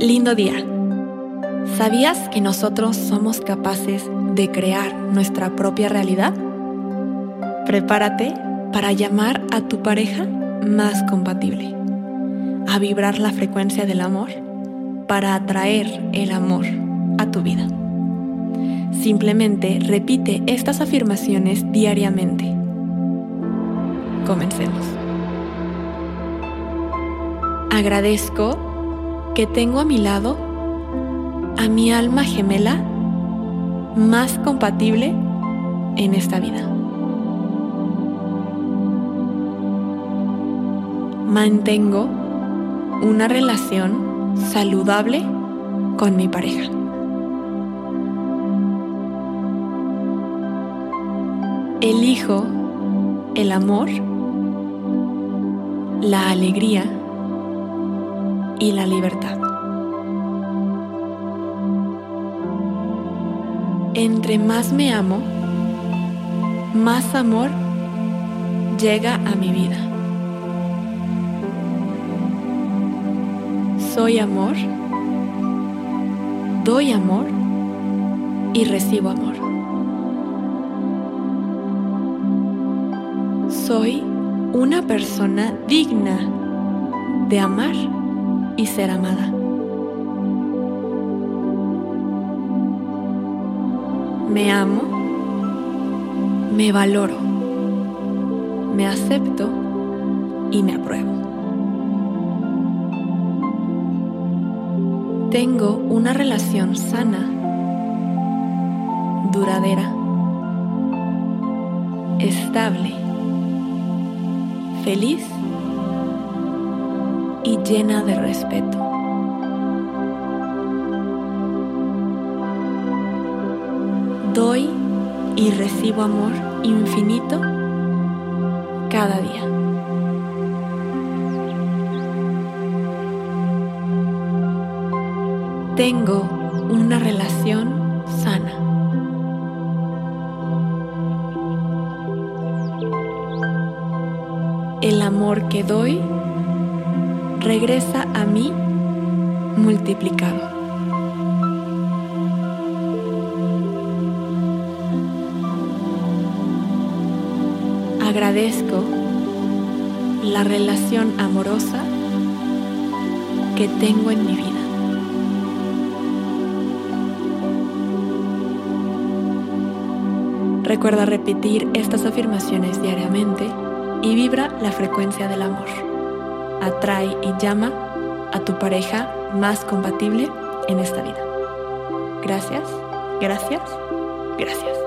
Lindo día. ¿Sabías que nosotros somos capaces de crear nuestra propia realidad? Prepárate para llamar a tu pareja más compatible, a vibrar la frecuencia del amor para atraer el amor a tu vida. Simplemente repite estas afirmaciones diariamente. Comencemos. Agradezco que tengo a mi lado a mi alma gemela más compatible en esta vida. Mantengo una relación saludable con mi pareja. Elijo el amor, la alegría y la libertad. Entre más me amo, más amor llega a mi vida. Soy amor, doy amor y recibo amor. Soy una persona digna de amar y ser amada. Me amo, me valoro, me acepto y me apruebo. Tengo una relación sana, duradera, estable, feliz y llena de respeto. Doy y recibo amor infinito cada día. Tengo una relación sana. El amor que doy regresa a mí multiplicado. Agradezco la relación amorosa que tengo en mi vida. Recuerda repetir estas afirmaciones diariamente y vibra la frecuencia del amor atrae y llama a tu pareja más compatible en esta vida. Gracias, gracias, gracias.